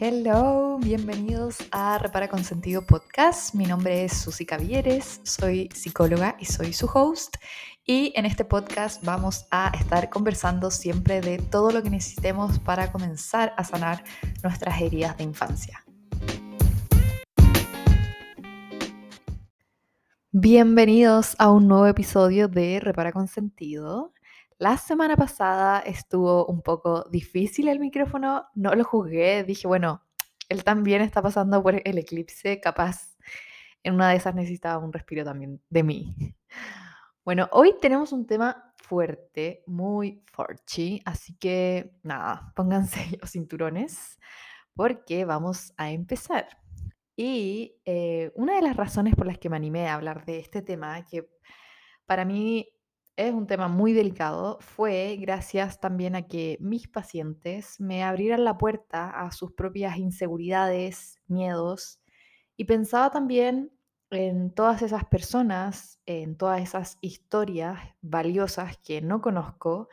Hello, bienvenidos a Repara con Sentido Podcast. Mi nombre es Susi Cavieres, soy psicóloga y soy su host. Y en este podcast vamos a estar conversando siempre de todo lo que necesitemos para comenzar a sanar nuestras heridas de infancia. Bienvenidos a un nuevo episodio de Repara con Sentido. La semana pasada estuvo un poco difícil el micrófono, no lo jugué, dije, bueno, él también está pasando por el eclipse, capaz en una de esas necesitaba un respiro también de mí. Bueno, hoy tenemos un tema fuerte, muy forchi, así que nada, pónganse los cinturones porque vamos a empezar. Y eh, una de las razones por las que me animé a hablar de este tema, que para mí es un tema muy delicado, fue gracias también a que mis pacientes me abrieran la puerta a sus propias inseguridades, miedos, y pensaba también en todas esas personas, en todas esas historias valiosas que no conozco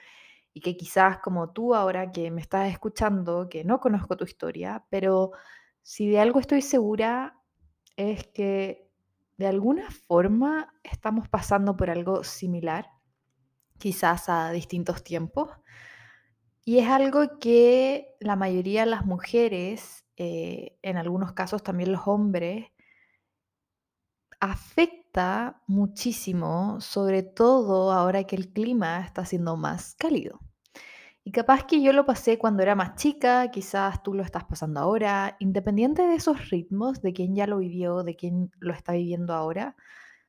y que quizás como tú ahora que me estás escuchando, que no conozco tu historia, pero si de algo estoy segura es que de alguna forma estamos pasando por algo similar, quizás a distintos tiempos. Y es algo que la mayoría de las mujeres, eh, en algunos casos también los hombres, afecta muchísimo, sobre todo ahora que el clima está siendo más cálido. Y capaz que yo lo pasé cuando era más chica, quizás tú lo estás pasando ahora, independiente de esos ritmos, de quien ya lo vivió, de quien lo está viviendo ahora,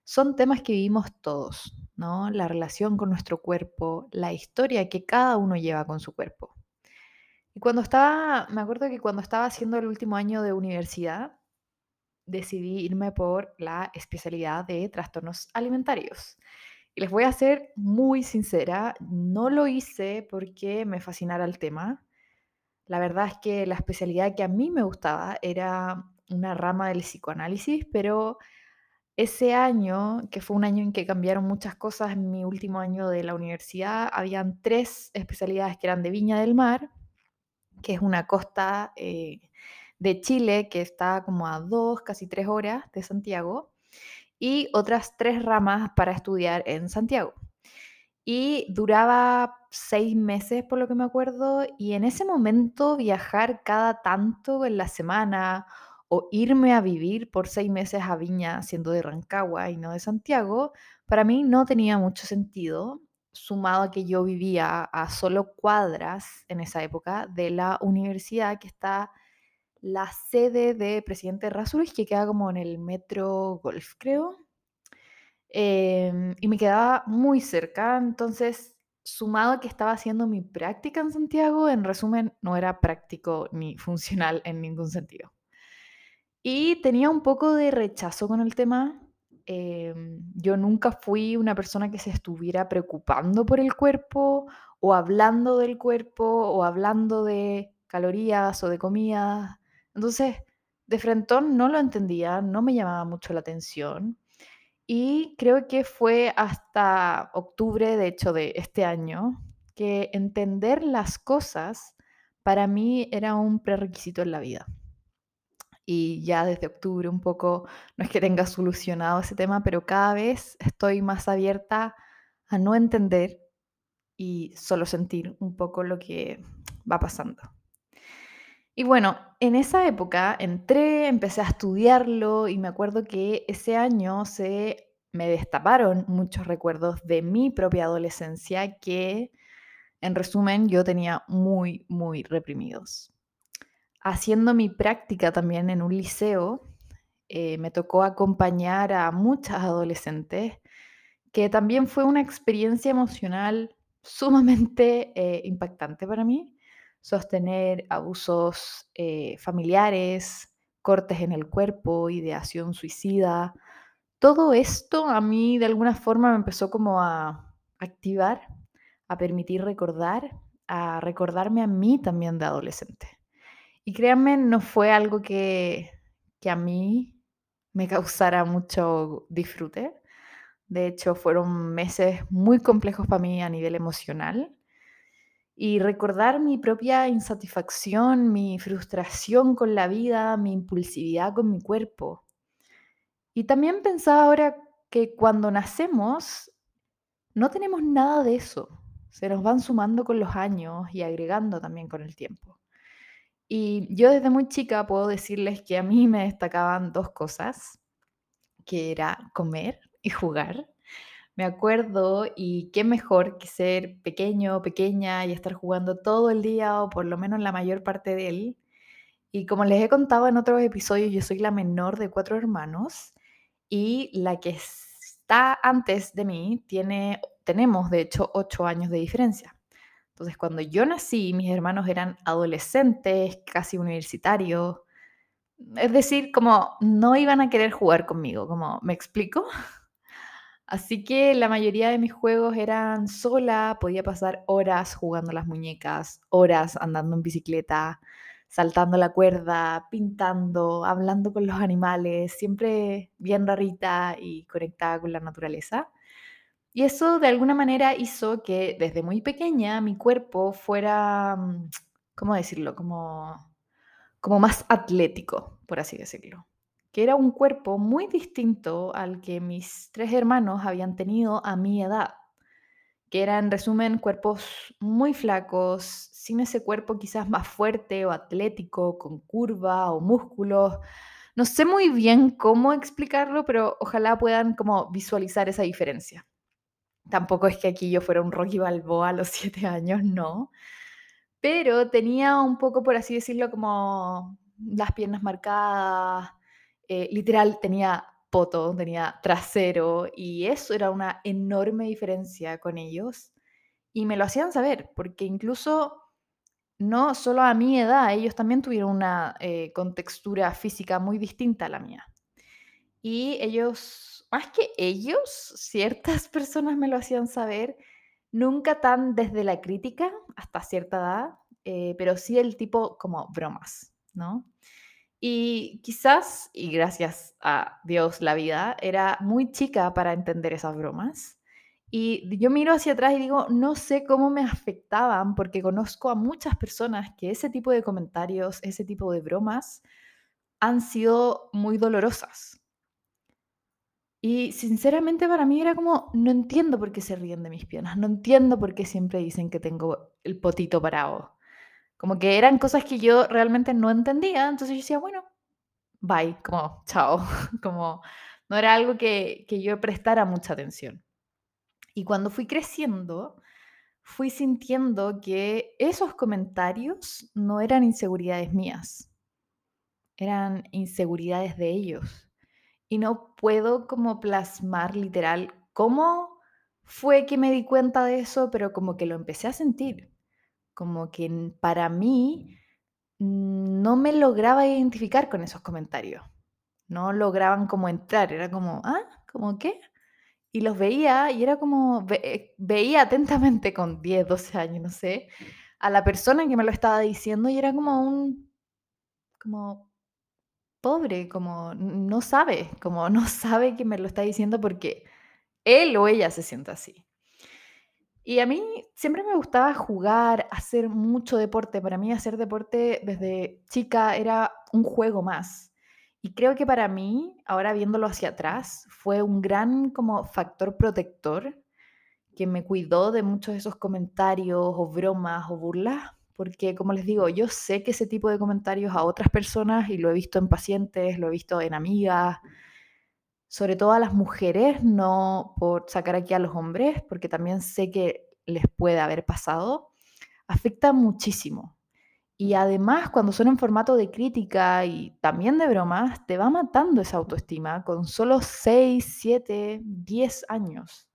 son temas que vivimos todos, ¿no? La relación con nuestro cuerpo, la historia que cada uno lleva con su cuerpo. Y cuando estaba, me acuerdo que cuando estaba haciendo el último año de universidad, decidí irme por la especialidad de trastornos alimentarios. Y les voy a ser muy sincera, no lo hice porque me fascinara el tema. La verdad es que la especialidad que a mí me gustaba era una rama del psicoanálisis, pero ese año, que fue un año en que cambiaron muchas cosas, en mi último año de la universidad, habían tres especialidades que eran de Viña del Mar, que es una costa eh, de Chile que está como a dos, casi tres horas de Santiago y otras tres ramas para estudiar en Santiago. Y duraba seis meses, por lo que me acuerdo, y en ese momento viajar cada tanto en la semana o irme a vivir por seis meses a Viña, siendo de Rancagua y no de Santiago, para mí no tenía mucho sentido, sumado a que yo vivía a solo cuadras en esa época de la universidad que está la sede de Presidente Razurich, que queda como en el metro Golf, creo. Em, y me quedaba muy cerca, entonces, sumado a que estaba haciendo mi práctica en Santiago, en resumen, no era práctico ni funcional en ningún sentido. Y tenía un poco de rechazo con el tema. Em, yo nunca fui una persona que se estuviera preocupando por el cuerpo o hablando del cuerpo o hablando de calorías o de comida entonces, de frentón no lo entendía, no me llamaba mucho la atención. Y creo que fue hasta octubre, de hecho, de este año, que entender las cosas para mí era un prerequisito en la vida. Y ya desde octubre un poco, no es que tenga solucionado ese tema, pero cada vez estoy más abierta a no entender y solo sentir un poco lo que va pasando. Y bueno, en esa época entré, empecé a estudiarlo y me acuerdo que ese año se me destaparon muchos recuerdos de mi propia adolescencia que, en resumen, yo tenía muy, muy reprimidos. Haciendo mi práctica también en un liceo, eh, me tocó acompañar a muchas adolescentes, que también fue una experiencia emocional sumamente eh, impactante para mí sostener abusos eh, familiares, cortes en el cuerpo, ideación suicida. Todo esto a mí de alguna forma me empezó como a activar, a permitir recordar, a recordarme a mí también de adolescente. Y créanme, no fue algo que, que a mí me causara mucho disfrute. De hecho, fueron meses muy complejos para mí a nivel emocional y recordar mi propia insatisfacción, mi frustración con la vida, mi impulsividad con mi cuerpo. Y también pensaba ahora que cuando nacemos no tenemos nada de eso. Se nos van sumando con los años y agregando también con el tiempo. Y yo desde muy chica puedo decirles que a mí me destacaban dos cosas, que era comer y jugar. Me acuerdo y qué mejor que ser pequeño pequeña y estar jugando todo el día o por lo menos la mayor parte de él. Y como les he contado en otros episodios, yo soy la menor de cuatro hermanos y la que está antes de mí tiene, tenemos de hecho ocho años de diferencia. Entonces cuando yo nací, mis hermanos eran adolescentes, casi universitarios. Es decir, como no iban a querer jugar conmigo, como, ¿me explico? Así que la mayoría de mis juegos eran sola, podía pasar horas jugando las muñecas, horas andando en bicicleta, saltando la cuerda, pintando, hablando con los animales, siempre bien rarita y conectada con la naturaleza. Y eso de alguna manera hizo que desde muy pequeña mi cuerpo fuera, mm, ¿cómo decirlo? Como, como más atlético, por así decirlo que era un cuerpo muy distinto al que mis tres hermanos habían tenido a mi edad, que eran en resumen cuerpos muy flacos, sin ese cuerpo quizás más fuerte o atlético, con curva o músculos. No sé muy bien cómo explicarlo, pero ojalá puedan como visualizar esa diferencia. Tampoco es que aquí yo fuera un Rocky Balboa a los siete años, no. Pero tenía un poco, por así decirlo, como las piernas marcadas, eh, literal tenía poto, tenía trasero y eso era una enorme diferencia con ellos. Y me lo hacían saber, porque incluso no solo a mi edad, ellos también tuvieron una eh, contextura física muy distinta a la mía. Y ellos, más que ellos, ciertas personas me lo hacían saber, nunca tan desde la crítica hasta cierta edad, eh, pero sí el tipo como bromas, ¿no? Y quizás, y gracias a Dios la vida, era muy chica para entender esas bromas. Y yo miro hacia atrás y digo, no sé cómo me afectaban porque conozco a muchas personas que ese tipo de comentarios, ese tipo de bromas han sido muy dolorosas. Y sinceramente para mí era como, no entiendo por qué se ríen de mis piernas, no entiendo por qué siempre dicen que tengo el potito parado. Como que eran cosas que yo realmente no entendía, entonces yo decía, bueno, bye, como chao, como no era algo que, que yo prestara mucha atención. Y cuando fui creciendo, fui sintiendo que esos comentarios no eran inseguridades mías, eran inseguridades de ellos. Y no puedo como plasmar literal cómo fue que me di cuenta de eso, pero como que lo empecé a sentir como que para mí no me lograba identificar con esos comentarios. No lograban como entrar, era como, ah, ¿cómo qué? Y los veía y era como, eh, veía atentamente con 10, 12 años, no sé, a la persona que me lo estaba diciendo y era como un, como pobre, como no sabe, como no sabe que me lo está diciendo porque él o ella se siente así. Y a mí siempre me gustaba jugar, hacer mucho deporte. Para mí hacer deporte desde chica era un juego más. Y creo que para mí, ahora viéndolo hacia atrás, fue un gran como factor protector que me cuidó de muchos de esos comentarios o bromas o burlas, porque como les digo, yo sé que ese tipo de comentarios a otras personas, y lo he visto en pacientes, lo he visto en amigas, sobre todo a las mujeres, no por sacar aquí a los hombres, porque también sé que les puede haber pasado, afecta muchísimo. Y además, cuando son en formato de crítica y también de bromas, te va matando esa autoestima con solo 6, 7, 10 años.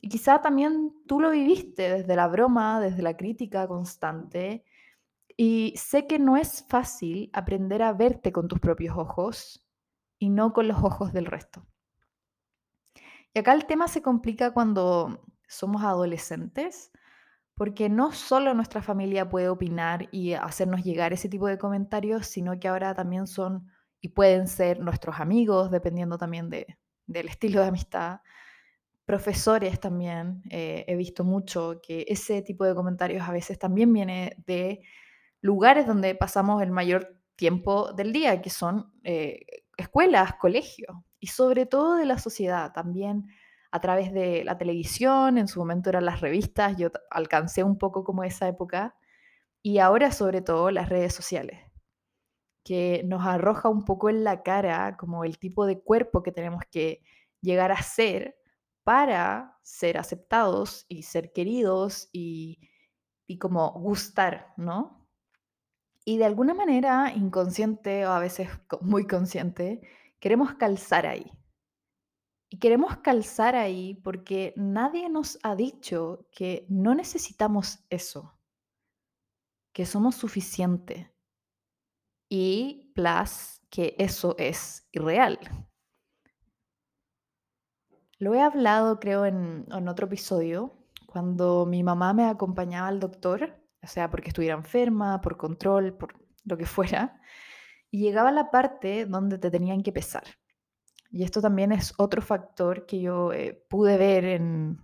Y quizá también tú lo viviste desde la broma, desde la crítica constante. Y sé que no es fácil aprender a verte con tus propios ojos y no con los ojos del resto. Y acá el tema se complica cuando somos adolescentes, porque no solo nuestra familia puede opinar y hacernos llegar ese tipo de comentarios, sino que ahora también son y pueden ser nuestros amigos, dependiendo también de, del estilo de amistad, profesores también, eh, he visto mucho que ese tipo de comentarios a veces también viene de lugares donde pasamos el mayor tiempo del día, que son eh, escuelas, colegios, y sobre todo de la sociedad, también a través de la televisión, en su momento eran las revistas, yo alcancé un poco como esa época, y ahora sobre todo las redes sociales, que nos arroja un poco en la cara como el tipo de cuerpo que tenemos que llegar a ser para ser aceptados y ser queridos y, y como gustar, ¿no? Y de alguna manera, inconsciente o a veces muy consciente, queremos calzar ahí. Y queremos calzar ahí porque nadie nos ha dicho que no necesitamos eso, que somos suficiente y plus que eso es irreal. Lo he hablado, creo, en, otro episodio, cuando mi mamá me acompañaba al doctor, o sea, porque estuviera enferma, por control, por lo que fuera, y llegaba la parte donde te tenían que pesar. Y esto también es otro factor que yo eh, pude ver en,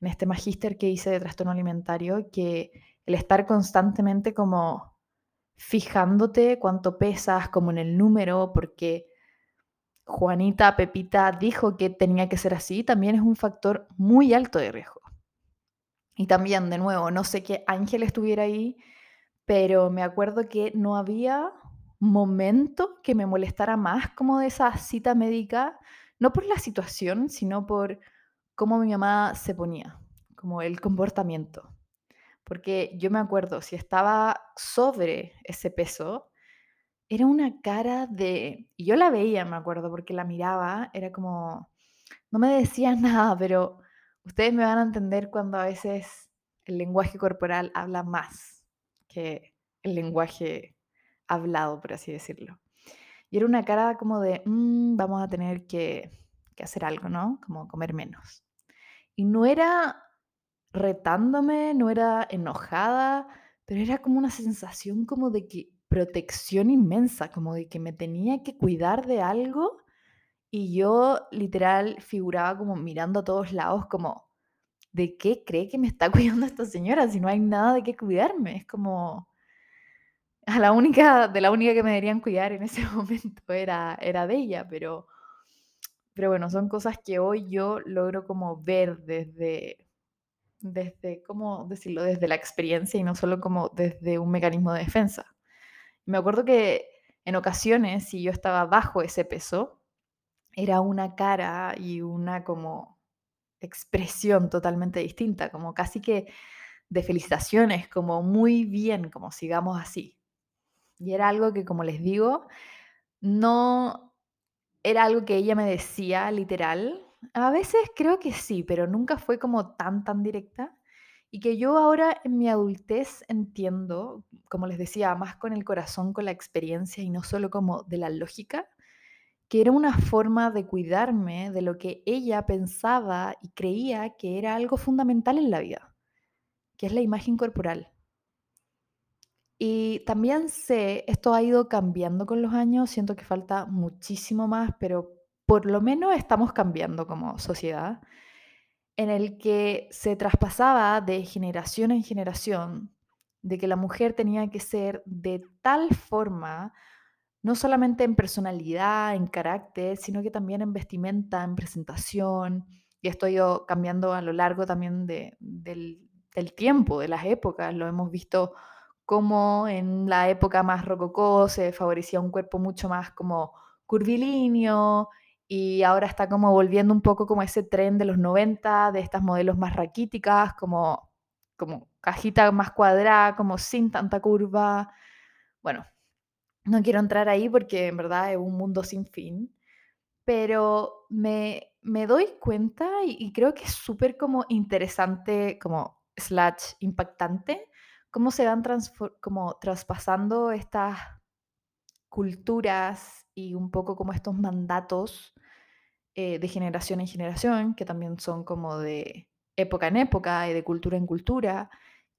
en este magíster que hice de trastorno alimentario, que el estar constantemente como fijándote cuánto pesas, como en el número, porque Juanita, Pepita dijo que tenía que ser así, también es un factor muy alto de riesgo. Y también, de nuevo, no sé qué ángel estuviera ahí, pero me acuerdo que no había momento que me molestara más como de esa cita médica, no por la situación, sino por cómo mi mamá se ponía, como el comportamiento. Porque yo me acuerdo, si estaba sobre ese peso, era una cara de... Y yo la veía, me acuerdo, porque la miraba, era como... No me decía nada, pero ustedes me van a entender cuando a veces el lenguaje corporal habla más que el lenguaje hablado, por así decirlo. Y era una cara como de, mm, vamos a tener que, que hacer algo, ¿no? Como comer menos. Y no era retándome, no era enojada, pero era como una sensación como de que protección inmensa, como de que me tenía que cuidar de algo y yo literal figuraba como mirando a todos lados como, ¿de qué cree que me está cuidando esta señora si no hay nada de qué cuidarme? Es como, a la única, de la única que me deberían cuidar en ese momento era, era de ella, pero, pero bueno, son cosas que hoy yo logro como ver desde, desde, ¿cómo decirlo? Desde la experiencia y no solo como desde un mecanismo de defensa. Me acuerdo que en ocasiones, si yo estaba bajo ese peso, era una cara y una como expresión totalmente distinta, como casi que de felicitaciones, como muy bien, como sigamos así. Y era algo que, como les digo, no era algo que ella me decía literal. A veces creo que sí, pero nunca fue como tan, tan directa. Y que yo ahora en mi adultez entiendo, como les decía, más con el corazón, con la experiencia y no solo como de la lógica, que era una forma de cuidarme de lo que ella pensaba y creía que era algo fundamental en la vida, que es la imagen corporal. Y también sé, esto ha ido cambiando con los años, siento que falta muchísimo más, pero por lo menos estamos cambiando como sociedad en el que se traspasaba de generación en generación de que la mujer tenía que ser de tal forma, no solamente en personalidad, en carácter, sino que también en vestimenta, en presentación. Y esto ido cambiando a lo largo también del, del tiempo, de las épocas. Lo hemos visto como en la época más rococó se favorecía un cuerpo mucho más como curvilíneo, y ahora está como volviendo un poco como ese tren de los 90, de estas modelos más raquíticas, como, como cajita más cuadrada, como sin tanta curva. Bueno, no quiero entrar ahí porque en verdad es un mundo sin fin, pero me, me doy cuenta y, creo que es súper como interesante, como slash impactante, cómo se van como traspasando estas culturas y un poco como estos mandatos eh, de generación en generación, que también son como de época en época y de cultura en cultura,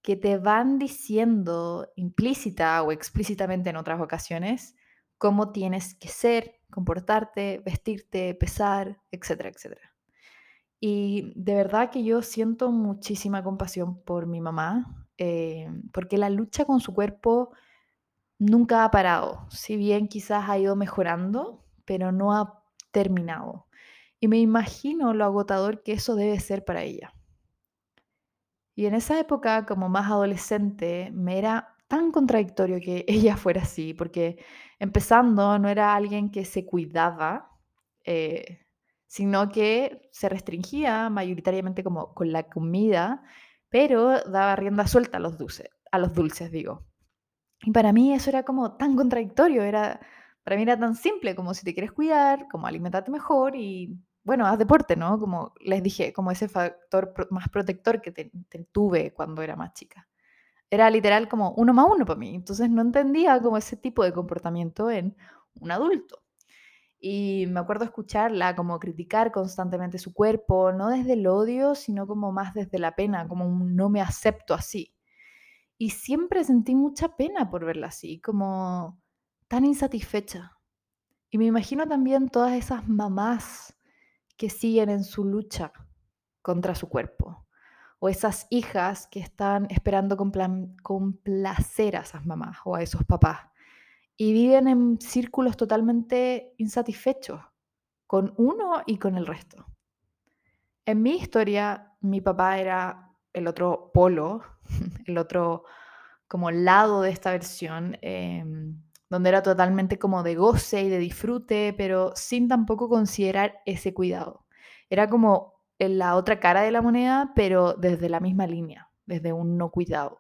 que te van diciendo implícita o explícitamente en otras ocasiones cómo tienes que ser, comportarte, vestirte, pesar, etcétera, etcétera. Y de verdad que yo siento muchísima compasión por mi mamá, eh, porque la lucha con su cuerpo nunca ha parado. Si bien quizás ha ido mejorando, pero no ha terminado. Y me imagino lo agotador que eso debe ser para ella. Y en esa época, como más adolescente, me era tan contradictorio que ella fuera así, porque empezando no era alguien que se cuidaba, eh, sino que se restringía mayoritariamente como con la comida, pero daba rienda suelta a los dulces, a los dulces digo. Y para mí eso era como tan contradictorio, era, para mí era tan simple como si te quieres cuidar, como alimentarte mejor y bueno, haz deporte, ¿no? Como les dije, como ese factor más protector que tuve cuando era más chica. Era literal como uno más uno para mí. Entonces no entendía como ese tipo de comportamiento en un adulto. Y me acuerdo escucharla como criticar constantemente su cuerpo, no desde el odio, sino como más desde la pena, como un no me acepto así. Y siempre sentí mucha pena por verla así, como tan insatisfecha. Y me imagino también todas esas mamás que siguen en su lucha contra su cuerpo. O esas hijas que están esperando complacer a esas mamás o a esos papás. Y viven en círculos totalmente insatisfechos con uno y con el resto. En mi historia, mi papá era el otro polo, el otro como lado de esta versión. Em, donde era totalmente como de goce y de disfrute, pero sin tampoco considerar ese cuidado. Era como en la otra cara de la moneda, pero desde la misma línea, desde un no cuidado.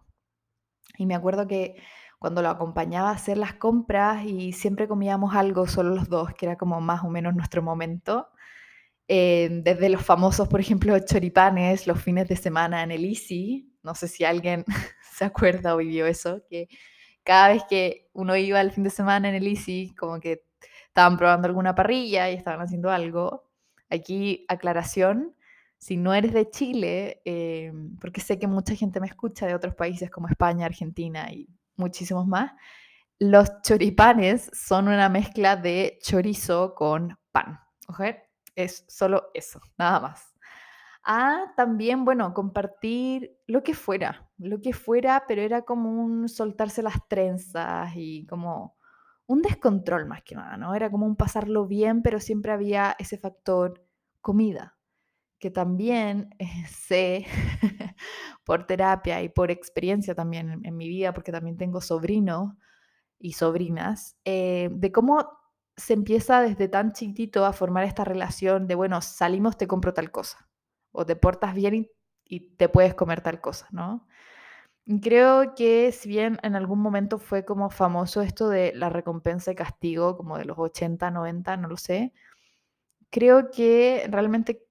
Y me acuerdo que cuando lo acompañaba a hacer las compras y siempre comíamos algo solo los dos, que era como más o menos nuestro momento, eh, desde los famosos, por ejemplo, choripanes los fines de semana en el Easy, no sé si alguien se acuerda o vivió eso, que cada vez que uno iba el fin de semana en el Easy, como que estaban probando alguna parrilla y estaban haciendo algo. Aquí, aclaración, si no eres de Chile, eh, porque sé que mucha gente me escucha de otros países como España, Argentina y muchísimos más, los choripanes son una mezcla de chorizo con pan. Es solo eso, nada más a también, bueno, compartir lo que fuera, lo que fuera, pero era como un soltarse las trenzas y como un descontrol más que nada, ¿no? Era como un pasarlo bien, pero siempre había ese factor comida, que también eh, sé por terapia y por experiencia también en, mi vida, porque también tengo sobrinos y sobrinas, eh, de cómo se empieza desde tan chiquito a formar esta relación de, bueno, salimos, te compro tal cosa o te portas bien y, te puedes comer tal cosa, ¿no? creo que si bien en algún momento fue como famoso esto de la recompensa y castigo, como de los 80, 90, no lo sé, creo que realmente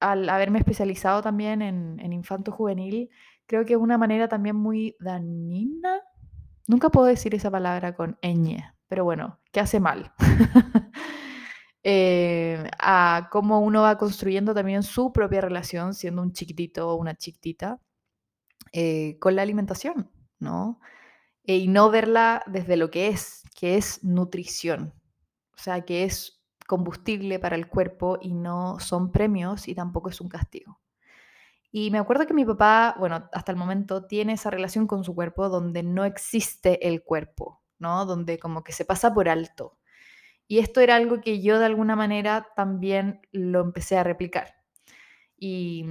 al haberme especializado también en, en infanto juvenil, creo que es una manera también muy dañina. Nunca puedo decir esa palabra con ñ, pero bueno, que hace mal. Eh, a cómo uno va construyendo también su propia relación siendo un chiquitito o una chiquitita eh, con la alimentación, ¿no? Eh, y no verla desde lo que es, que es nutrición, o sea, que es combustible para el cuerpo y no son premios y tampoco es un castigo. Y me acuerdo que mi papá, bueno, hasta el momento tiene esa relación con su cuerpo donde no existe el cuerpo, ¿no? Donde como que se pasa por alto. Y esto era algo que yo de alguna manera también lo empecé a replicar. Y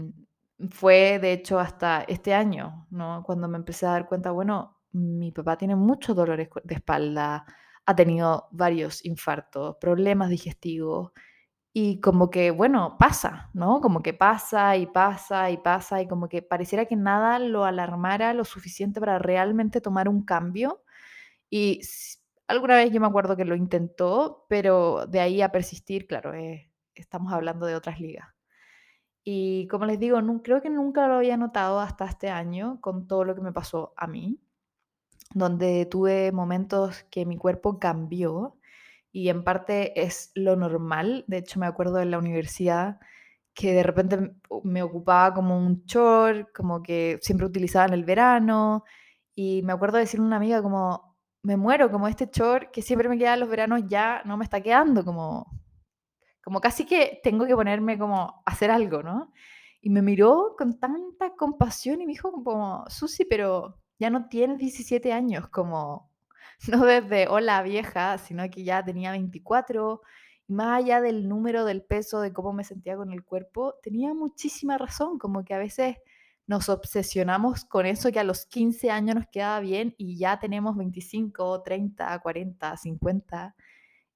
fue de hecho hasta este año, ¿no? Cuando me empecé a dar cuenta, bueno, mi papá tiene muchos dolores de espalda, ha tenido varios infartos, problemas digestivos y como que, bueno, pasa, ¿no? Como que pasa y pasa y pasa y como que pareciera que nada lo alarmara lo suficiente para realmente tomar un cambio. Y Alguna vez yo me acuerdo que lo intentó, pero de ahí a persistir, claro, eh, estamos hablando de otras ligas. Y como les digo, no, creo que nunca lo había notado hasta este año con todo lo que me pasó a mí, donde tuve momentos que mi cuerpo cambió y en parte es lo normal. De hecho, me acuerdo en la universidad que de repente me ocupaba como un short, como que siempre utilizaba en el verano. Y me acuerdo de decirle a una amiga como, me muero, como este short que siempre me queda los veranos ya no me está quedando, como como casi que tengo que ponerme como a hacer algo, ¿no? Y me miró con tanta compasión y me dijo como, Susi, pero ya no tienes 17 años, como no desde hola vieja, sino que ya tenía 24 y más allá del número, del peso, de cómo me sentía con el cuerpo, tenía muchísima razón, como que a veces nos obsesionamos con eso que a los 15 años nos quedaba bien y ya tenemos 25, 30, 40, 50.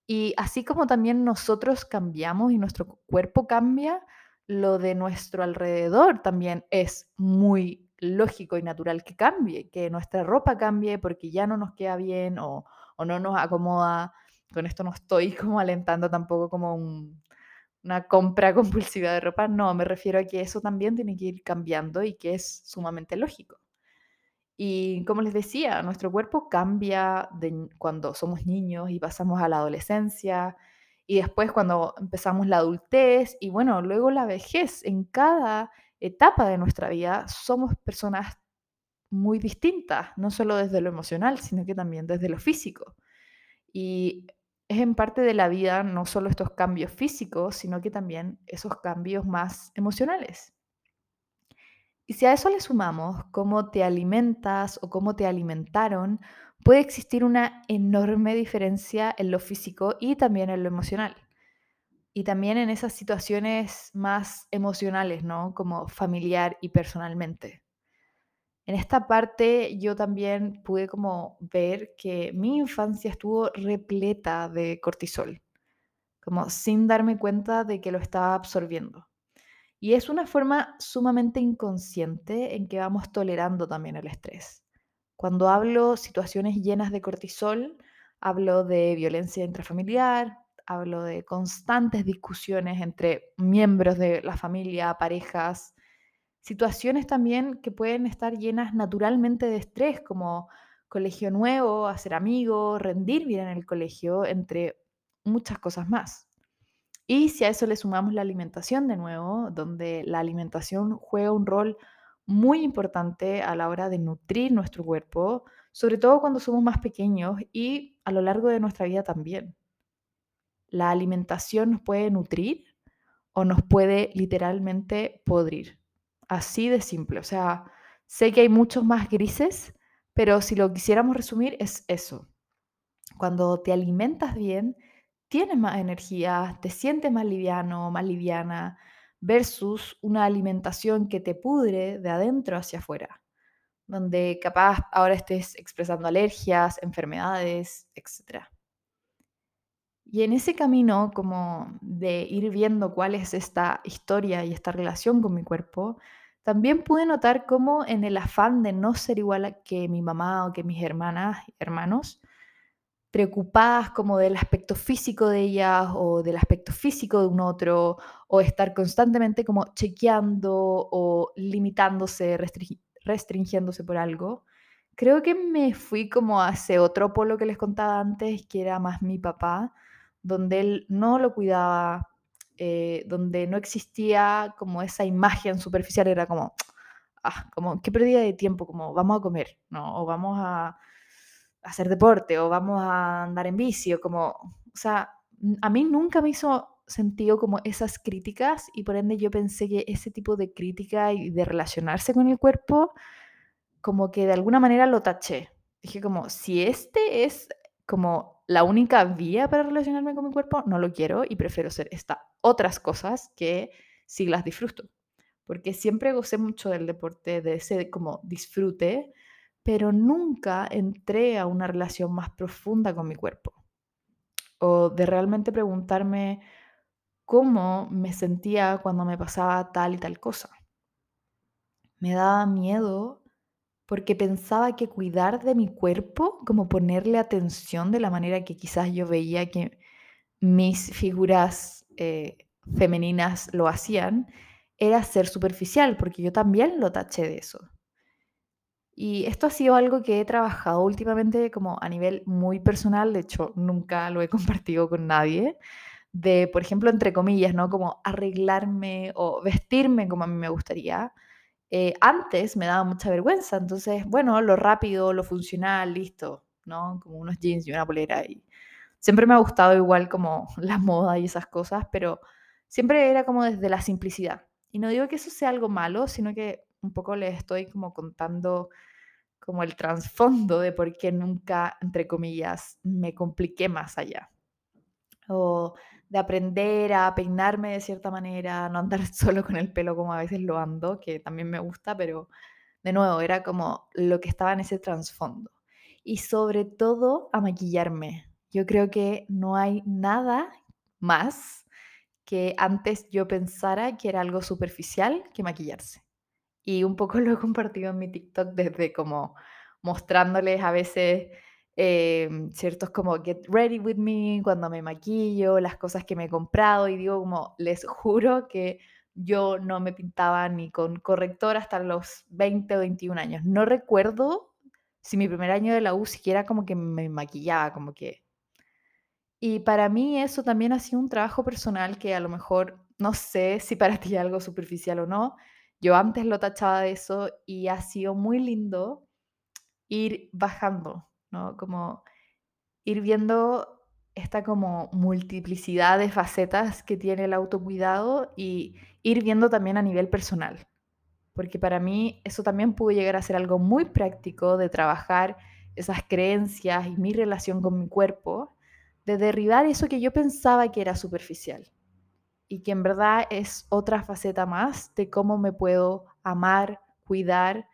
Y así como también nosotros cambiamos y nuestro cuerpo cambia, lo de nuestro alrededor también es muy lógico y natural que cambie, que nuestra ropa cambie porque ya no nos queda bien o, o no nos acomoda. Con esto no estoy como alentando tampoco como un, una compra compulsiva de ropa, no, me refiero a que eso también tiene que ir cambiando y que es sumamente lógico. Y como les decía, nuestro cuerpo cambia de cuando somos niños y pasamos a la adolescencia y después cuando empezamos la adultez y bueno, luego la vejez. En cada etapa de nuestra vida somos personas muy distintas, no solo desde lo emocional, sino que también desde lo físico. Y es en parte de la vida no solo estos cambios físicos, sino que también esos cambios más emocionales. Y si a eso le sumamos cómo te alimentas o cómo te alimentaron, puede existir una enorme diferencia en lo físico y también en lo emocional. Y también en esas situaciones más emocionales, ¿no? Como familiar y personalmente. En esta parte yo también pude como ver que mi infancia estuvo repleta de cortisol, como sin darme cuenta de que lo estaba absorbiendo. Y es una forma sumamente inconsciente en que vamos tolerando también el estrés. Cuando hablo situaciones llenas de cortisol, hablo de violencia intrafamiliar, hablo de constantes discusiones entre miembros de la familia, parejas, situaciones también que pueden estar llenas naturalmente de estrés, como colegio nuevo, hacer amigos, rendir bien en el colegio, entre muchas cosas más. Y si a eso le sumamos la alimentación de nuevo, donde la alimentación juega un rol muy importante a la hora de nutrir nuestro cuerpo, sobre todo cuando somos más pequeños y a lo largo de nuestra vida también. La alimentación nos puede nutrir o nos puede literalmente podrir. Así de simple. O sea, sé que hay muchos más grises, pero si lo quisiéramos resumir es eso. Cuando te alimentas bien, tienes más energía, te sientes más liviano, más liviana, versus una alimentación que te pudre de adentro hacia afuera, donde capaz ahora estés expresando alergias, enfermedades, etc. Y en ese camino como de ir viendo cuál es esta historia y esta relación con mi cuerpo, también pude notar cómo en el afán de no ser igual que mi mamá o que mis hermanas, hermanos, preocupadas como del aspecto físico de ellas o del aspecto físico de un otro, o estar constantemente como chequeando o limitándose, restringiéndose por algo, creo que me fui como a ese otro polo que les contaba antes, que era más mi papá, donde él no lo cuidaba, eh, donde no existía como esa imagen superficial, era como, ah, como, qué pérdida de tiempo, como vamos a comer, ¿no? O vamos a hacer deporte, o vamos a andar en bici, o como, o sea, a mí nunca me hizo sentido como esas críticas y por ende yo pensé que ese tipo de crítica y de relacionarse con el cuerpo, como que de alguna manera lo taché. Dije como, si este es como la única vía para relacionarme con mi cuerpo, no lo quiero y prefiero hacer estas otras cosas que sí las disfruto. Porque siempre gocé mucho del deporte, de ese como disfrute, pero nunca entré a una relación más profunda con mi cuerpo. O de realmente preguntarme cómo me sentía cuando me pasaba tal y tal cosa. Me daba miedo porque pensaba que cuidar de mi cuerpo, como ponerle atención de la manera que quizás yo veía que mis figuras eh, femeninas lo hacían, era ser superficial, porque yo también lo taché de eso. Y esto ha sido algo que he trabajado últimamente como a nivel muy personal, de hecho nunca lo he compartido con nadie, de, por ejemplo, entre comillas, ¿no? Como arreglarme o vestirme como a mí me gustaría eh, antes me daba mucha vergüenza, entonces, bueno, lo rápido, lo funcional, listo, ¿no? Como unos jeans y una polera y Siempre me ha gustado igual como la moda y esas cosas, pero siempre era como desde la simplicidad. Y no digo que eso sea algo malo, sino que un poco les estoy como contando como el trasfondo de por qué nunca, entre comillas, me compliqué más allá. O de aprender a peinarme de cierta manera, no andar solo con el pelo como a veces lo ando, que también me gusta, pero de nuevo, era como lo que estaba en ese trasfondo. Y sobre todo a maquillarme. Yo creo que no hay nada más que antes yo pensara que era algo superficial que maquillarse. Y un poco lo he compartido en mi TikTok desde como mostrándoles a veces em, ciertos como get ready with me cuando me maquillo, las cosas que me he comprado y digo como les juro que yo no me pintaba ni con corrector hasta los 20 o 21 años. No recuerdo si mi primer año de la U siquiera como que me maquillaba, como que... Y para mí eso también ha sido un trabajo personal que a lo mejor, no sé si para ti es algo superficial o no, yo antes lo tachaba de eso y ha sido muy lindo ir bajando, ¿no? Como ir viendo esta como multiplicidad de facetas que tiene el autocuidado y ir viendo también a nivel personal. Porque para mí eso también pudo llegar a ser algo muy práctico de trabajar esas creencias y mi relación con mi cuerpo, de derribar eso que yo pensaba que era superficial y que en verdad es otra faceta más de cómo me puedo amar, cuidar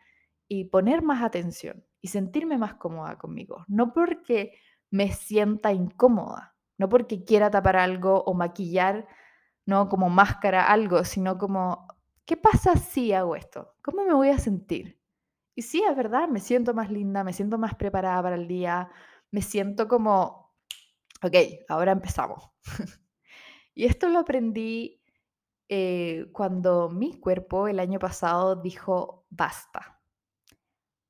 y poner más atención y sentirme más cómoda conmigo. No porque me sienta incómoda, no porque quiera tapar algo o maquillar, no como máscara algo, sino como, ¿qué pasa si hago esto? ¿Cómo me voy a sentir? Y sí, es verdad, me siento más linda, me siento más preparada para el día, me siento como, ok, ahora empezamos. Y esto lo aprendí eh, cuando mi cuerpo el año pasado dijo basta.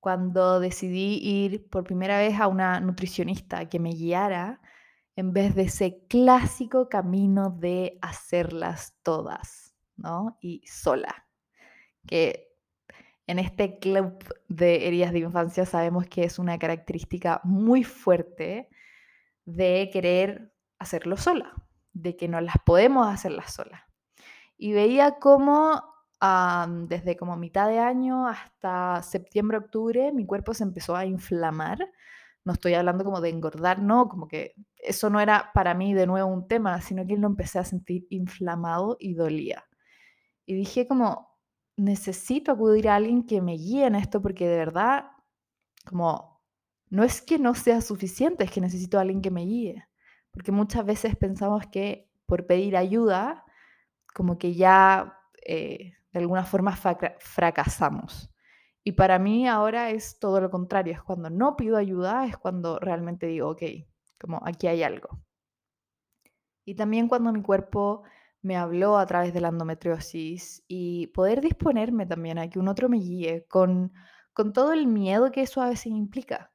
Cuando decidí ir por primera vez a una nutricionista que me guiara en vez de ese clásico camino de hacerlas todas, ¿no? Y sola. Que en este club de heridas de infancia sabemos que es una característica muy fuerte de querer hacerlo sola, de que no las podemos hacerlas solas. Y veía cómo desde como mitad de año hasta septiembre, octubre, mi cuerpo se empezó a inflamar. No estoy hablando como de engordar, no, como que eso no era para mí de nuevo un tema, sino que lo empecé a sentir inflamado y dolía. Y dije como, necesito acudir a alguien que me guíe en esto porque de verdad, como, no es que no sea suficiente, es que necesito a alguien que me guíe porque muchas veces pensamos que por pedir ayuda, como que ya eh, de alguna forma fracasamos. Y para mí ahora es todo lo contrario, es cuando no pido ayuda, es cuando realmente digo, ok, como aquí hay algo. Y también cuando mi cuerpo me habló a través de la endometriosis y poder disponerme también a que un otro me guíe con, con todo el miedo que eso a veces implica.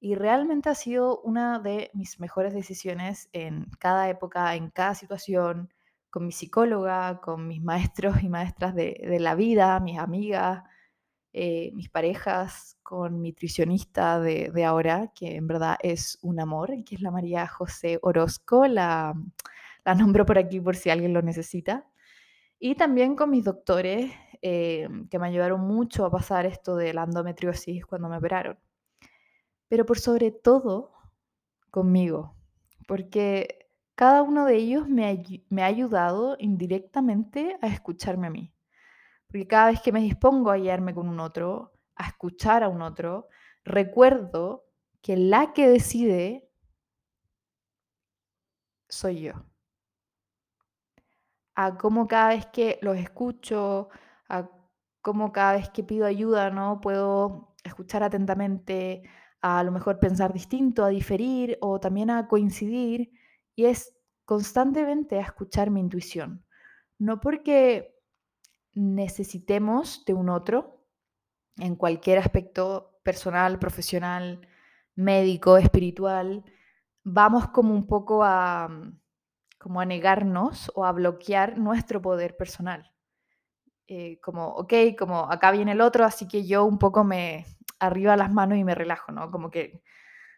Y realmente ha sido una de mis mejores decisiones en cada época, en cada situación, con mi psicóloga, con mis maestros y maestras de, la vida, mis amigas, eh, mis parejas, con mi nutricionista de, ahora, que en verdad es un amor, que es la María José Orozco, la, la nombro por aquí por si alguien lo necesita. Y también con mis doctores, eh, que me ayudaron mucho a pasar esto de la endometriosis cuando me operaron pero por sobre todo conmigo, porque cada uno de ellos me, ha ayudado indirectamente a escucharme a mí. Porque cada vez que me dispongo a guiarme con un otro, a escuchar a un otro, recuerdo que la que decide soy yo. A cómo cada vez que los escucho, a cómo cada vez que pido ayuda, ¿no? Puedo escuchar atentamente, a, lo mejor pensar distinto, a diferir o también a coincidir, y es constantemente a escuchar mi intuición. No porque necesitemos de un otro en cualquier aspecto personal, profesional, médico, espiritual, vamos como un poco a, como a negarnos o a bloquear nuestro poder personal. Eh, como, ok, como acá viene el otro, así que yo un poco me, arriba las manos y me relajo, ¿no? Como que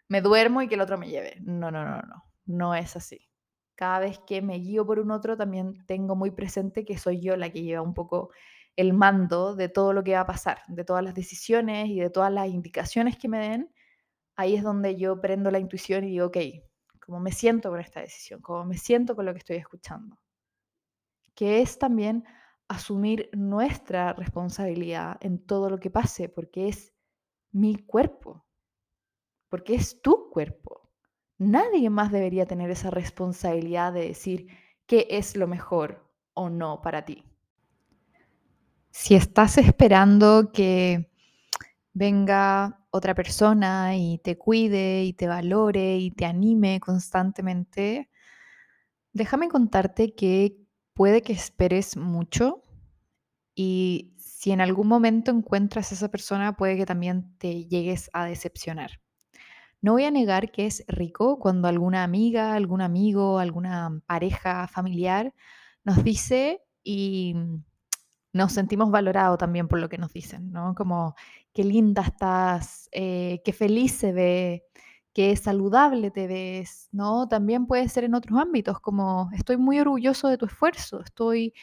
me duermo y que el otro me lleve. No, no, no, no. No es así. Cada vez que me guío por un otro, también tengo muy presente que soy yo la que lleva un poco el mando de todo lo que va a pasar, de todas las decisiones y de todas las indicaciones que me den. Ahí es donde yo prendo la intuición y digo, ok, ¿cómo me siento con esta decisión? ¿Cómo me siento con lo que estoy escuchando? Que es también asumir nuestra responsabilidad en todo lo que pase, porque es mi cuerpo, porque es tu cuerpo. Nadie más debería tener esa responsabilidad de decir qué es lo mejor o no para ti. Si estás esperando que venga otra persona y te cuide y te valore y te anime constantemente, déjame contarte que puede que esperes mucho y si en algún momento encuentras a esa persona, puede que también te llegues a decepcionar. No voy a negar que es rico cuando alguna amiga, algún amigo, alguna pareja familiar nos dice y nos sentimos valorados también por lo que nos dicen, ¿no? Como, qué linda estás, eh, qué feliz se ve, qué saludable te ves, ¿no? También puede ser en otros ámbitos, como, estoy muy orgulloso de tu esfuerzo, estoy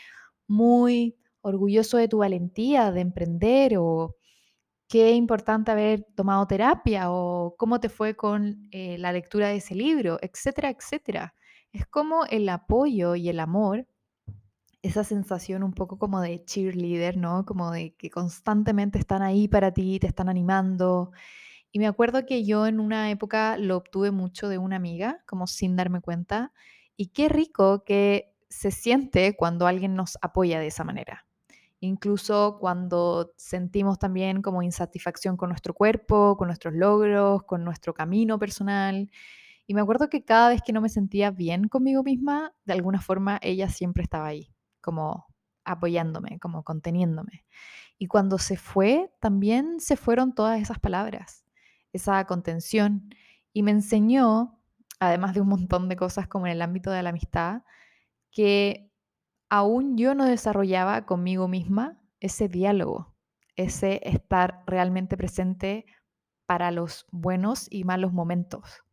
muy orgulloso de tu valentía de emprender o qué importante haber tomado terapia o cómo te fue con eh, la lectura de ese libro, etcétera, etcétera. Es como el apoyo y el amor, esa sensación un poco como de cheerleader, ¿no? Como de que constantemente están ahí para ti, te están animando. Y me acuerdo que yo en una época lo obtuve mucho de una amiga, como sin darme cuenta. Y qué rico que se siente cuando alguien nos apoya de esa manera incluso cuando sentimos también como insatisfacción con nuestro cuerpo, con nuestros logros, con nuestro camino personal. Y me acuerdo que cada vez que no me sentía bien conmigo misma, de alguna forma ella siempre estaba ahí, como apoyándome, como conteniéndome. Y cuando se fue, también se fueron todas esas palabras, esa contención. Y me enseñó, además de un montón de cosas como en el ámbito de la amistad, que aún yo no desarrollaba conmigo misma ese diálogo, ese estar realmente presente para los buenos y malos momentos.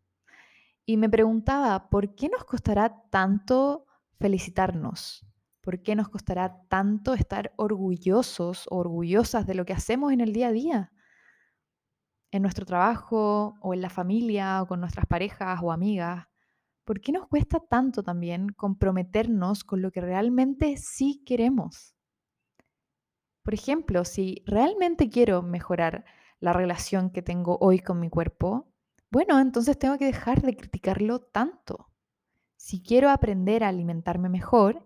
Y me preguntaba, ¿por qué nos costará tanto felicitarnos? ¿Por qué nos costará tanto estar orgullosos o orgullosas de lo que hacemos en el día a día? En nuestro trabajo o en la familia o con nuestras parejas o amigas. ¿Por qué nos cuesta tanto también comprometernos con lo que realmente sí queremos? Por ejemplo, si realmente quiero mejorar la relación que tengo hoy con mi cuerpo, bueno, entonces tengo que dejar de criticarlo tanto. Si quiero aprender a alimentarme mejor,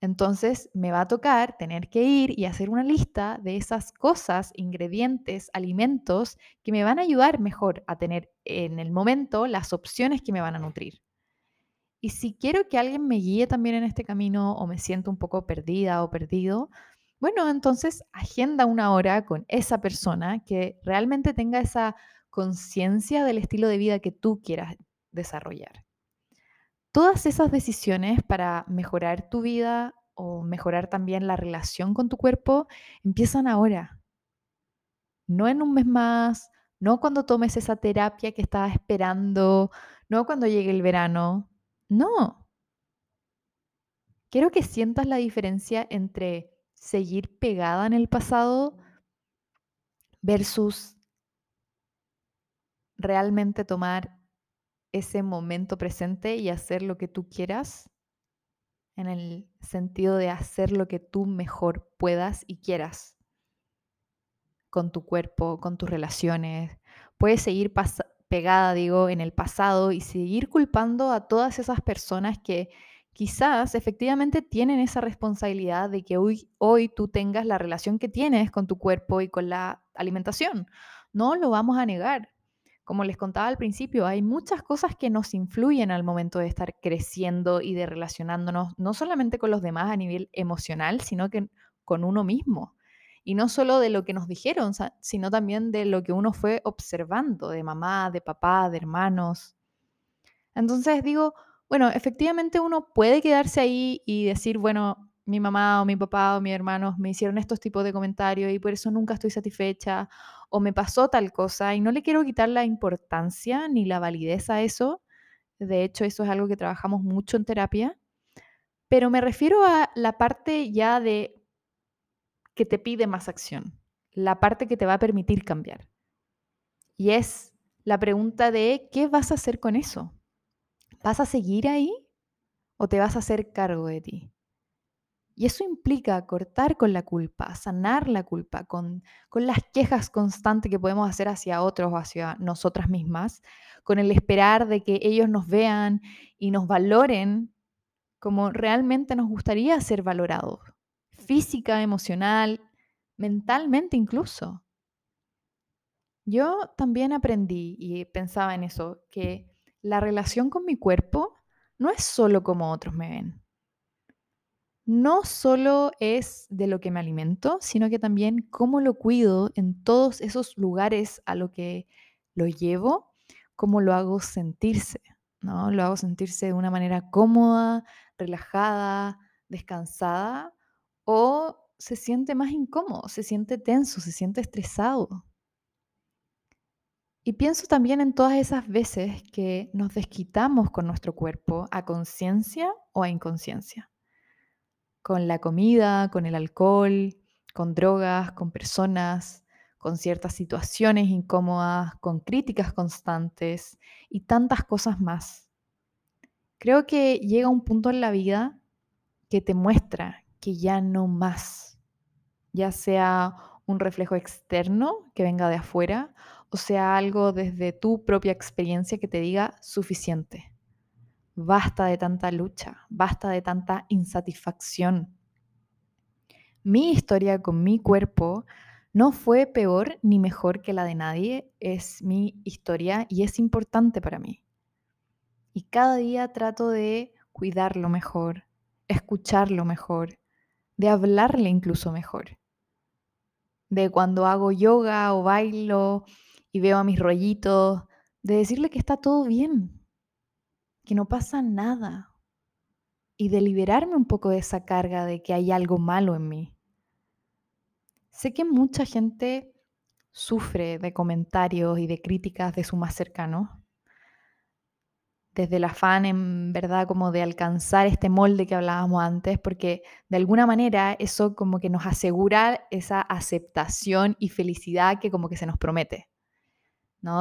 entonces me va a tocar tener que ir y hacer una lista de esas cosas, ingredientes, alimentos que me van a ayudar mejor a tener en el momento las opciones que me van a nutrir. Y si quiero que alguien me guíe también en este camino o me siento un poco perdida o perdido, bueno, entonces agenda una hora con esa persona que realmente tenga esa conciencia del estilo de vida que tú quieras desarrollar. Todas esas decisiones para mejorar tu vida o mejorar también la relación con tu cuerpo empiezan ahora. No en un mes más, no cuando tomes esa terapia que estabas esperando, no cuando llegue el verano, no. Quiero que sientas la diferencia entre seguir pegada en el pasado versus realmente tomar ese momento presente y hacer lo que tú quieras, en el sentido de hacer lo que tú mejor puedas y quieras con tu cuerpo, con tus relaciones. Puedes seguir pegada, digo, en el pasado y seguir culpando a todas esas personas que quizás efectivamente tienen esa responsabilidad de que hoy, hoy tú tengas la relación que tienes con tu cuerpo y con la alimentación. No lo vamos a negar. Como les contaba al principio, hay muchas cosas que nos influyen al momento de estar creciendo y de relacionándonos, no solamente con los demás a nivel emocional, sino que con uno mismo. Y no solo de lo que nos dijeron, sino también de lo que uno fue observando, de mamá, de papá, de hermanos. Entonces digo, bueno, efectivamente uno puede quedarse ahí y decir, bueno, mi mamá o mi papá o mis hermanos me hicieron estos tipos de comentarios y por eso nunca estoy satisfecha o me pasó tal cosa y no le quiero quitar la importancia ni la validez a eso. De hecho, eso es algo que trabajamos mucho en terapia. Pero me refiero a la parte ya de que te pide más acción, la parte que te va a permitir cambiar. Y es la pregunta de, ¿qué vas a hacer con eso? ¿Vas a seguir ahí o te vas a hacer cargo de ti? Y eso implica cortar con la culpa, sanar la culpa, con, con las quejas constantes que podemos hacer hacia otros o hacia nosotras mismas, con el esperar de que ellos nos vean y nos valoren como realmente nos gustaría ser valorados, física, emocional, mentalmente incluso. Yo también aprendí y pensaba en eso, que la relación con mi cuerpo no es solo como otros me ven. No solo es de lo que me alimento, sino que también cómo lo cuido en todos esos lugares a lo que lo llevo, cómo lo hago sentirse, ¿no? Lo hago sentirse de una manera cómoda, relajada, descansada, o se siente más incómodo, se siente tenso, se siente estresado. Y pienso también en todas esas veces que nos desquitamos con nuestro cuerpo a conciencia o a inconsciencia. Con la comida, con el alcohol, con drogas, con personas, con ciertas situaciones incómodas, con críticas constantes y tantas cosas más. Creo que llega un punto en la vida que te muestra que ya no más, ya sea un reflejo externo que venga de afuera o sea algo desde tu propia experiencia que te diga suficiente. Basta de tanta lucha, basta de tanta insatisfacción. Mi historia con mi cuerpo no fue peor ni mejor que la de nadie, es mi historia y es importante para mí. Y cada día trato de cuidarlo mejor, escucharlo mejor, de hablarle incluso mejor. De cuando hago yoga o bailo y veo a mis rollitos, de decirle que está todo bien, que no pasa nada y de liberarme un poco de esa carga de que hay algo malo en mí. Sé que mucha gente sufre de comentarios y de críticas de su más cercano, desde el afán en verdad como de alcanzar este molde que hablábamos antes, porque de alguna manera eso como que nos asegura esa aceptación y felicidad que como que se nos promete.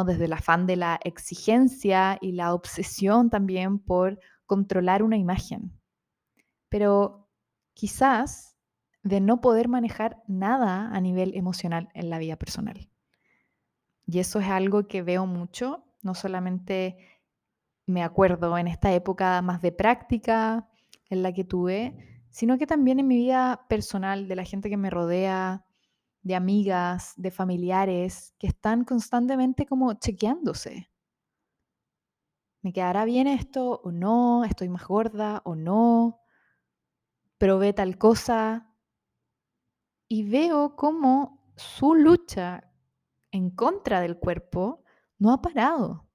Desde el afán de la exigencia y la obsesión también por controlar una imagen. Pero quizás de no poder manejar nada a nivel emocional en la vida personal. Y eso es algo que veo mucho, no solamente me acuerdo en esta época más de práctica en la que tuve, sino que también en mi vida personal, de la gente que me rodea, de amigas, de familiares que están constantemente como chequeándose. ¿Me quedará bien esto o no? ¿Estoy más gorda o no? ¿Probé tal cosa? Y veo cómo su lucha en contra del cuerpo no ha parado.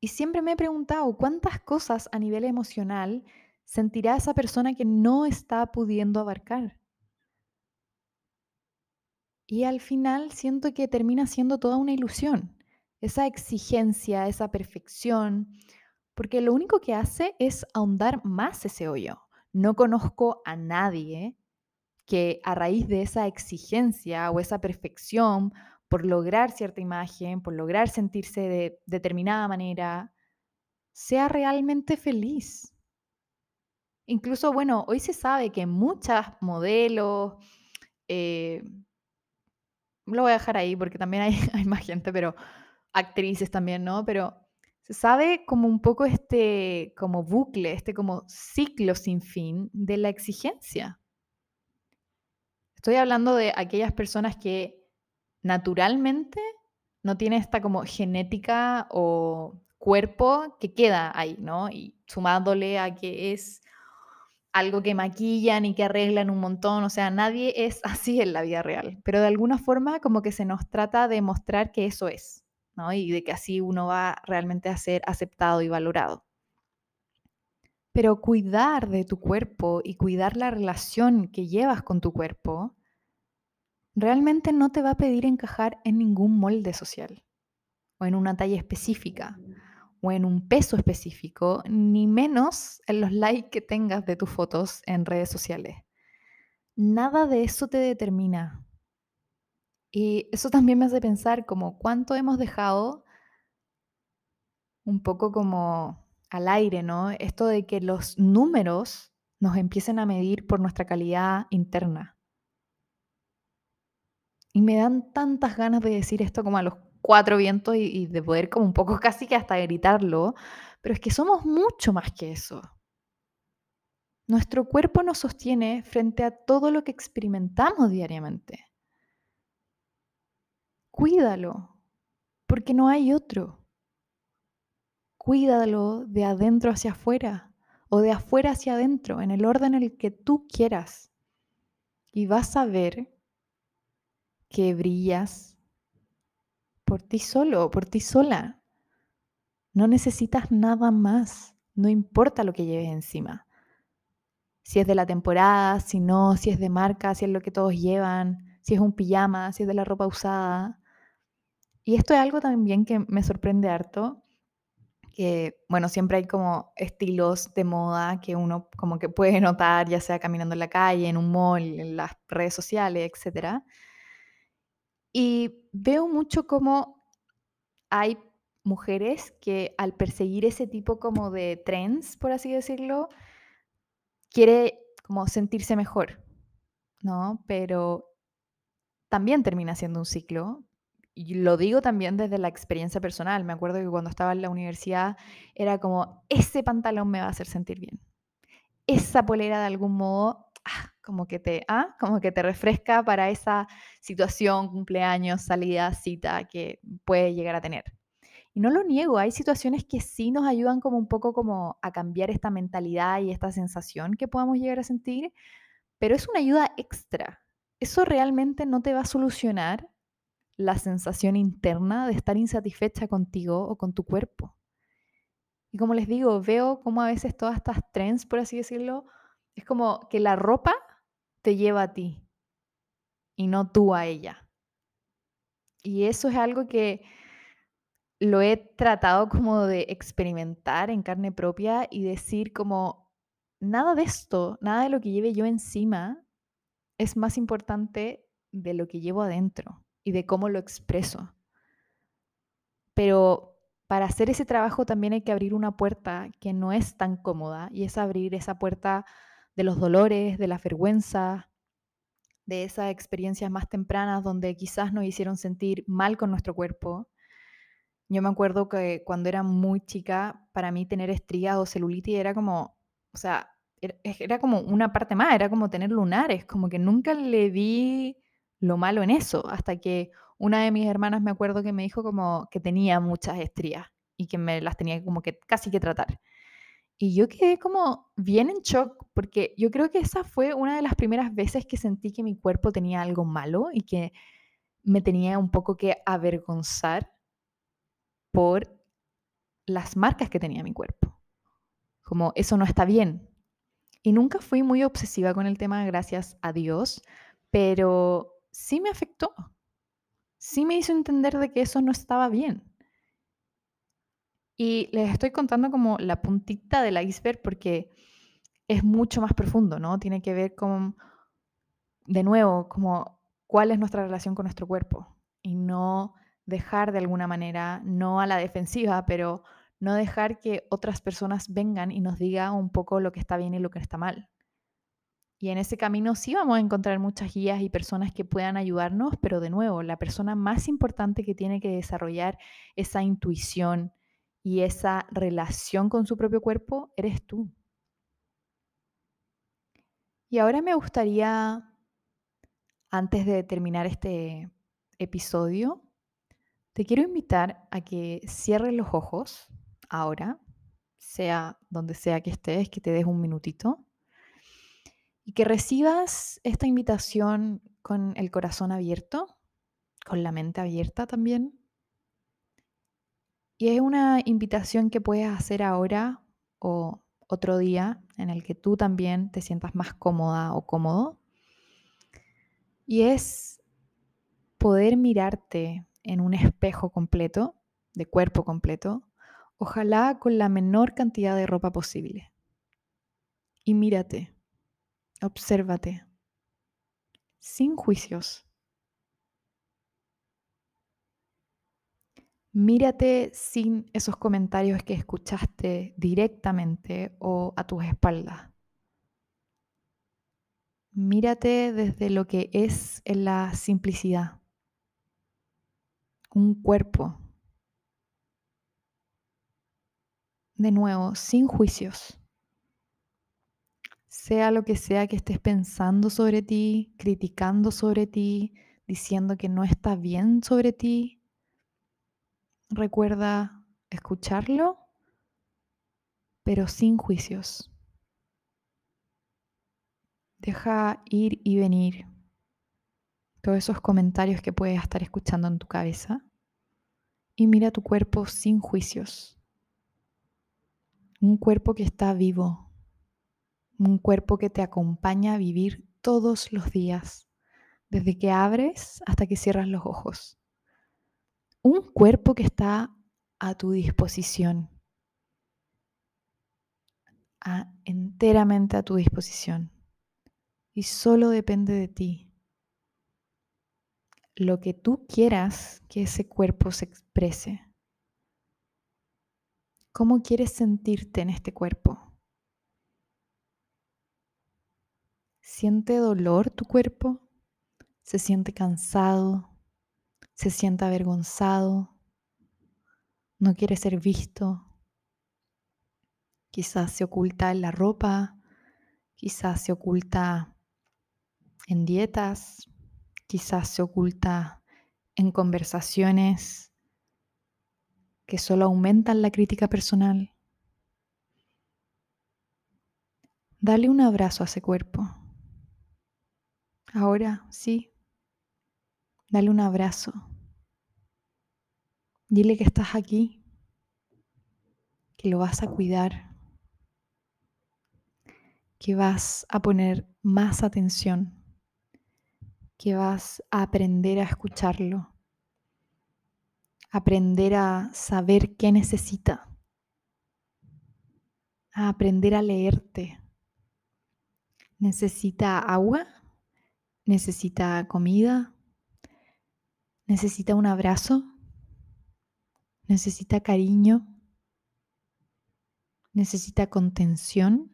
Y siempre me he preguntado cuántas cosas a nivel emocional sentirá esa persona que no está pudiendo abarcar. Y al final siento que termina siendo toda una ilusión, esa exigencia, esa perfección, porque lo único que hace es ahondar más ese hoyo. No conozco a nadie que a raíz de esa exigencia o esa perfección por lograr cierta imagen, por lograr sentirse de determinada manera, sea realmente feliz. Incluso, bueno, hoy se sabe que muchas modelos, eh, lo voy a dejar ahí porque también hay, hay más gente, pero actrices también, ¿no? Pero se sabe como un poco este como bucle, este como ciclo sin fin de la exigencia. Estoy hablando de aquellas personas que naturalmente no tienen esta como genética o cuerpo que queda ahí, ¿no? Y sumándole a que es algo que maquillan y que arreglan un montón, o sea, nadie es así en la vida real, pero de alguna forma como que se nos trata de mostrar que eso es, ¿no? Y de que así uno va realmente a ser aceptado y valorado. Pero cuidar de tu cuerpo y cuidar la relación que llevas con tu cuerpo realmente no te va a pedir encajar en ningún molde social o en una talla específica o en un peso específico, ni menos en los likes que tengas de tus fotos en redes sociales. Nada de eso te determina. Y eso también me hace pensar como cuánto hemos dejado un poco como al aire, ¿no? Esto de que los números nos empiecen a medir por nuestra calidad interna. Y me dan tantas ganas de decir esto como a los cuatro vientos y, de poder como un poco casi que hasta gritarlo, pero es que somos mucho más que eso. Nuestro cuerpo nos sostiene frente a todo lo que experimentamos diariamente. Cuídalo, porque no hay otro. Cuídalo de adentro hacia afuera o de afuera hacia adentro, en el orden en el que tú quieras. Y vas a ver que brillas por ti solo por ti sola. No necesitas nada más, no importa lo que lleves encima. Si es de la temporada, si no, si es de marca, si es lo que todos llevan, si es un pijama, si es de la ropa usada. Y esto es algo también que me sorprende harto, que, bueno, siempre hay como estilos de moda que uno como que puede notar, ya sea caminando en la calle, en un mall, en las redes sociales, etc. Y veo mucho como hay mujeres que al perseguir ese tipo como de trends, por así decirlo, quiere como sentirse mejor, ¿no? Pero también termina siendo un ciclo y lo digo también desde la experiencia personal. Me acuerdo que cuando estaba en la universidad era como, ese pantalón me va a hacer sentir bien. Esa polera de algún modo, ah, como, que te, ah, como que te refresca para esa situación, cumpleaños, salida, cita que puede llegar a tener. Y no lo niego, hay situaciones que sí nos ayudan como un poco como a cambiar esta mentalidad y esta sensación que podamos llegar a sentir, pero es una ayuda extra. Eso realmente no te va a solucionar la sensación interna de estar insatisfecha contigo o con tu cuerpo. Y como les digo, veo como a veces todas estas trends, por así decirlo, es como que la ropa te lleva a ti y no tú a ella. Y eso es algo que lo he tratado como de experimentar en carne propia y decir como, nada de esto, nada de lo que lleve yo encima es más importante de lo que llevo adentro y de cómo lo expreso. Pero para hacer ese trabajo también hay que abrir una puerta que no es tan cómoda y es abrir esa puerta de los dolores, de la vergüenza, de esas experiencias más tempranas donde quizás nos hicieron sentir mal con nuestro cuerpo. Yo me acuerdo que cuando era muy chica, para mí tener estrías o celulitis era como, o sea, era, como una parte más, era como tener lunares, como que nunca le vi lo malo en eso, hasta que una de mis hermanas me acuerdo que me dijo como que tenía muchas estrías y que me las tenía como que casi que tratar. Y yo quedé como bien en shock porque yo creo que esa fue una de las primeras veces que sentí que mi cuerpo tenía algo malo y que me tenía un poco que avergonzar por las marcas que tenía mi cuerpo. Como eso no está bien. Y nunca fui muy obsesiva con el tema, gracias a Dios, pero sí me afectó. Sí me hizo entender de que eso no estaba bien. Y les estoy contando como la puntita del iceberg porque es mucho más profundo, ¿no? Tiene que ver con, de nuevo, como cuál es nuestra relación con nuestro cuerpo y no dejar de alguna manera, no a la defensiva, pero no dejar que otras personas vengan y nos digan un poco lo que está bien y lo que está mal. Y en ese camino sí vamos a encontrar muchas guías y personas que puedan ayudarnos, pero de nuevo, la persona más importante que tiene que desarrollar esa intuición y esa relación con su propio cuerpo eres tú. Y ahora me gustaría, antes de terminar este episodio, te quiero invitar a que cierres los ojos ahora, sea donde sea que estés, que te des un minutito y que recibas esta invitación con el corazón abierto, con la mente abierta también. Y es una invitación que puedes hacer ahora o otro día en el que tú también te sientas más cómoda o cómodo. Y es poder mirarte en un espejo completo, de cuerpo completo, Ojalá con la menor cantidad de ropa posible. Y mírate, obsérvate, sin juicios. Mírate sin esos comentarios que escuchaste directamente o a tus espaldas. Mírate desde lo que es en la simplicidad. Un cuerpo. De nuevo, sin juicios. Sea lo que sea que estés pensando sobre ti, criticando sobre ti, diciendo que no está bien sobre ti, recuerda escucharlo, pero sin juicios. Deja ir y venir todos esos comentarios que puedes estar escuchando en tu cabeza y mira tu cuerpo sin juicios. Un cuerpo que está vivo, un cuerpo que te acompaña a vivir todos los días, desde que abres hasta que cierras los ojos. Un cuerpo que está a tu disposición, enteramente a tu disposición y solo depende de ti. Lo que tú quieras que ese cuerpo se exprese. ¿Cómo quieres sentirte en este cuerpo? ¿Siente dolor tu cuerpo? ¿Se siente cansado? ¿Se siente avergonzado? ¿No quiere ser visto? Quizás se oculta en la ropa, quizás se oculta en dietas, quizás se oculta en conversaciones que solo aumentan la crítica personal. Dale un abrazo a ese cuerpo. Ahora sí, dale un abrazo. Dile que estás aquí, que lo vas a cuidar, que vas a poner más atención que vas a aprender a escucharlo, aprender a saber qué necesita, a aprender a leerte. ¿Necesita agua? ¿Necesita comida? ¿Necesita un abrazo? ¿Necesita cariño? ¿Necesita contención?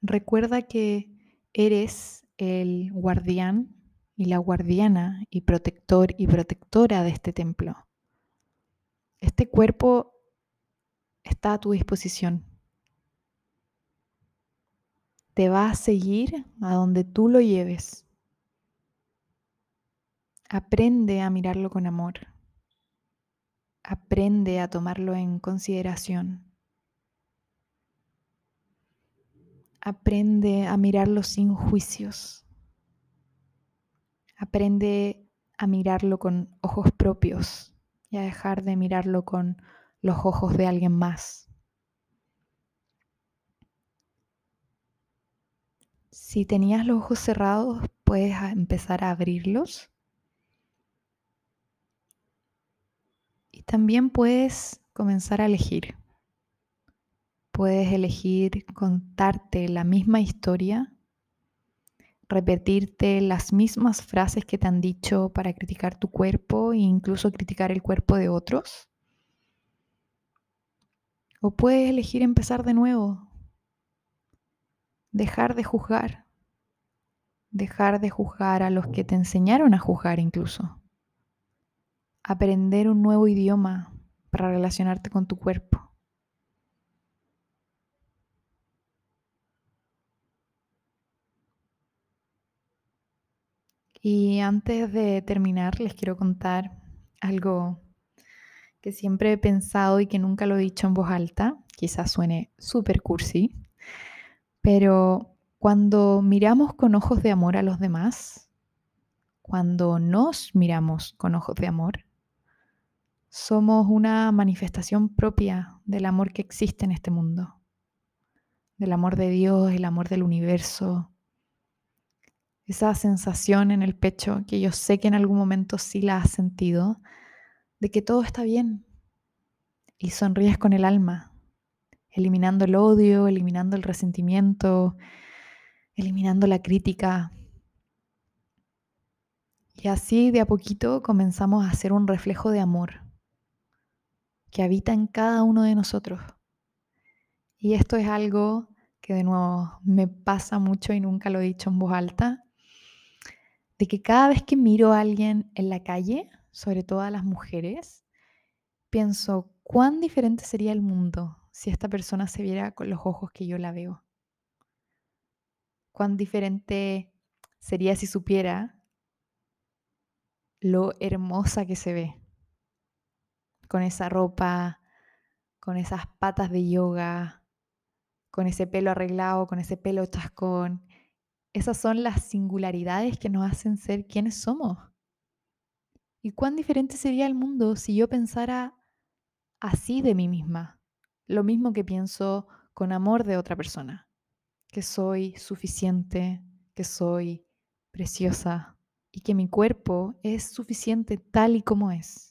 Recuerda que Eres el guardián y la guardiana y protector y protectora de este templo. Este cuerpo está a tu disposición. Te va a seguir a donde tú lo lleves. Aprende a mirarlo con amor. Aprende a tomarlo en consideración. Aprende a mirarlo sin juicios. Aprende a mirarlo con ojos propios y a dejar de mirarlo con los ojos de alguien más. Si tenías los ojos cerrados, puedes empezar a abrirlos. También puedes comenzar a elegir. Puedes elegir contarte la misma historia, repetirte las mismas frases que te han dicho para criticar tu cuerpo e incluso criticar el cuerpo de otros. O puedes elegir empezar de nuevo, dejar de juzgar, dejar de juzgar a los que te enseñaron a juzgar incluso, aprender un nuevo idioma para relacionarte con tu cuerpo. Y antes de terminar, les quiero contar algo que siempre he pensado y que nunca lo he dicho en voz alta, quizás suene súper cursi, pero cuando miramos con ojos de amor a los demás, cuando nos miramos con ojos de amor, somos una manifestación propia del amor que existe en este mundo, del amor de Dios, el amor del universo, esa sensación en el pecho que yo sé que en algún momento sí la has sentido, de que todo está bien. Y sonríes con el alma, eliminando el odio, eliminando el resentimiento, eliminando la crítica. Y así de a poquito comenzamos a hacer un reflejo de amor que habita en cada uno de nosotros. Y esto es algo que de nuevo me pasa mucho y nunca lo he dicho en voz alta, de que cada vez que miro a alguien en la calle, sobre todo a las mujeres, pienso cuán diferente sería el mundo si esta persona se viera con los ojos que yo la veo. Cuán diferente sería si supiera lo hermosa que se ve con esa ropa, con esas patas de yoga, con ese pelo arreglado, con ese pelo chascón. Esas son las singularidades que nos hacen ser quienes somos. ¿Y cuán diferente sería el mundo si yo pensara así de mí misma? Lo mismo que pienso con amor de otra persona, que soy suficiente, que soy preciosa y que mi cuerpo es suficiente tal y como es.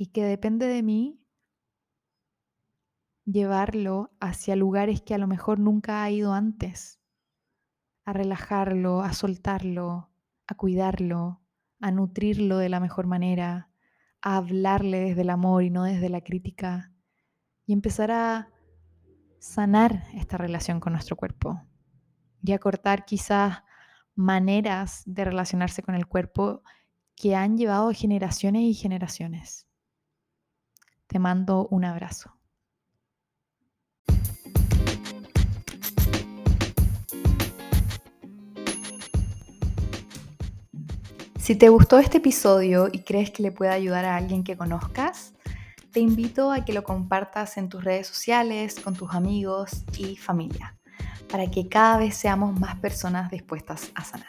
Y que depende de mí llevarlo hacia lugares que a lo mejor nunca ha ido antes, a relajarlo, a soltarlo, a cuidarlo, a nutrirlo de la mejor manera, a hablarle desde el amor y no desde la crítica, y empezar a sanar esta relación con nuestro cuerpo y a cortar quizás maneras de relacionarse con el cuerpo que han llevado generaciones y generaciones. Te mando un abrazo. Si te gustó este episodio y crees que le puede ayudar a alguien que conozcas, te invito a que lo compartas en tus redes sociales, con tus amigos y familia, para que cada vez seamos más personas dispuestas a sanar.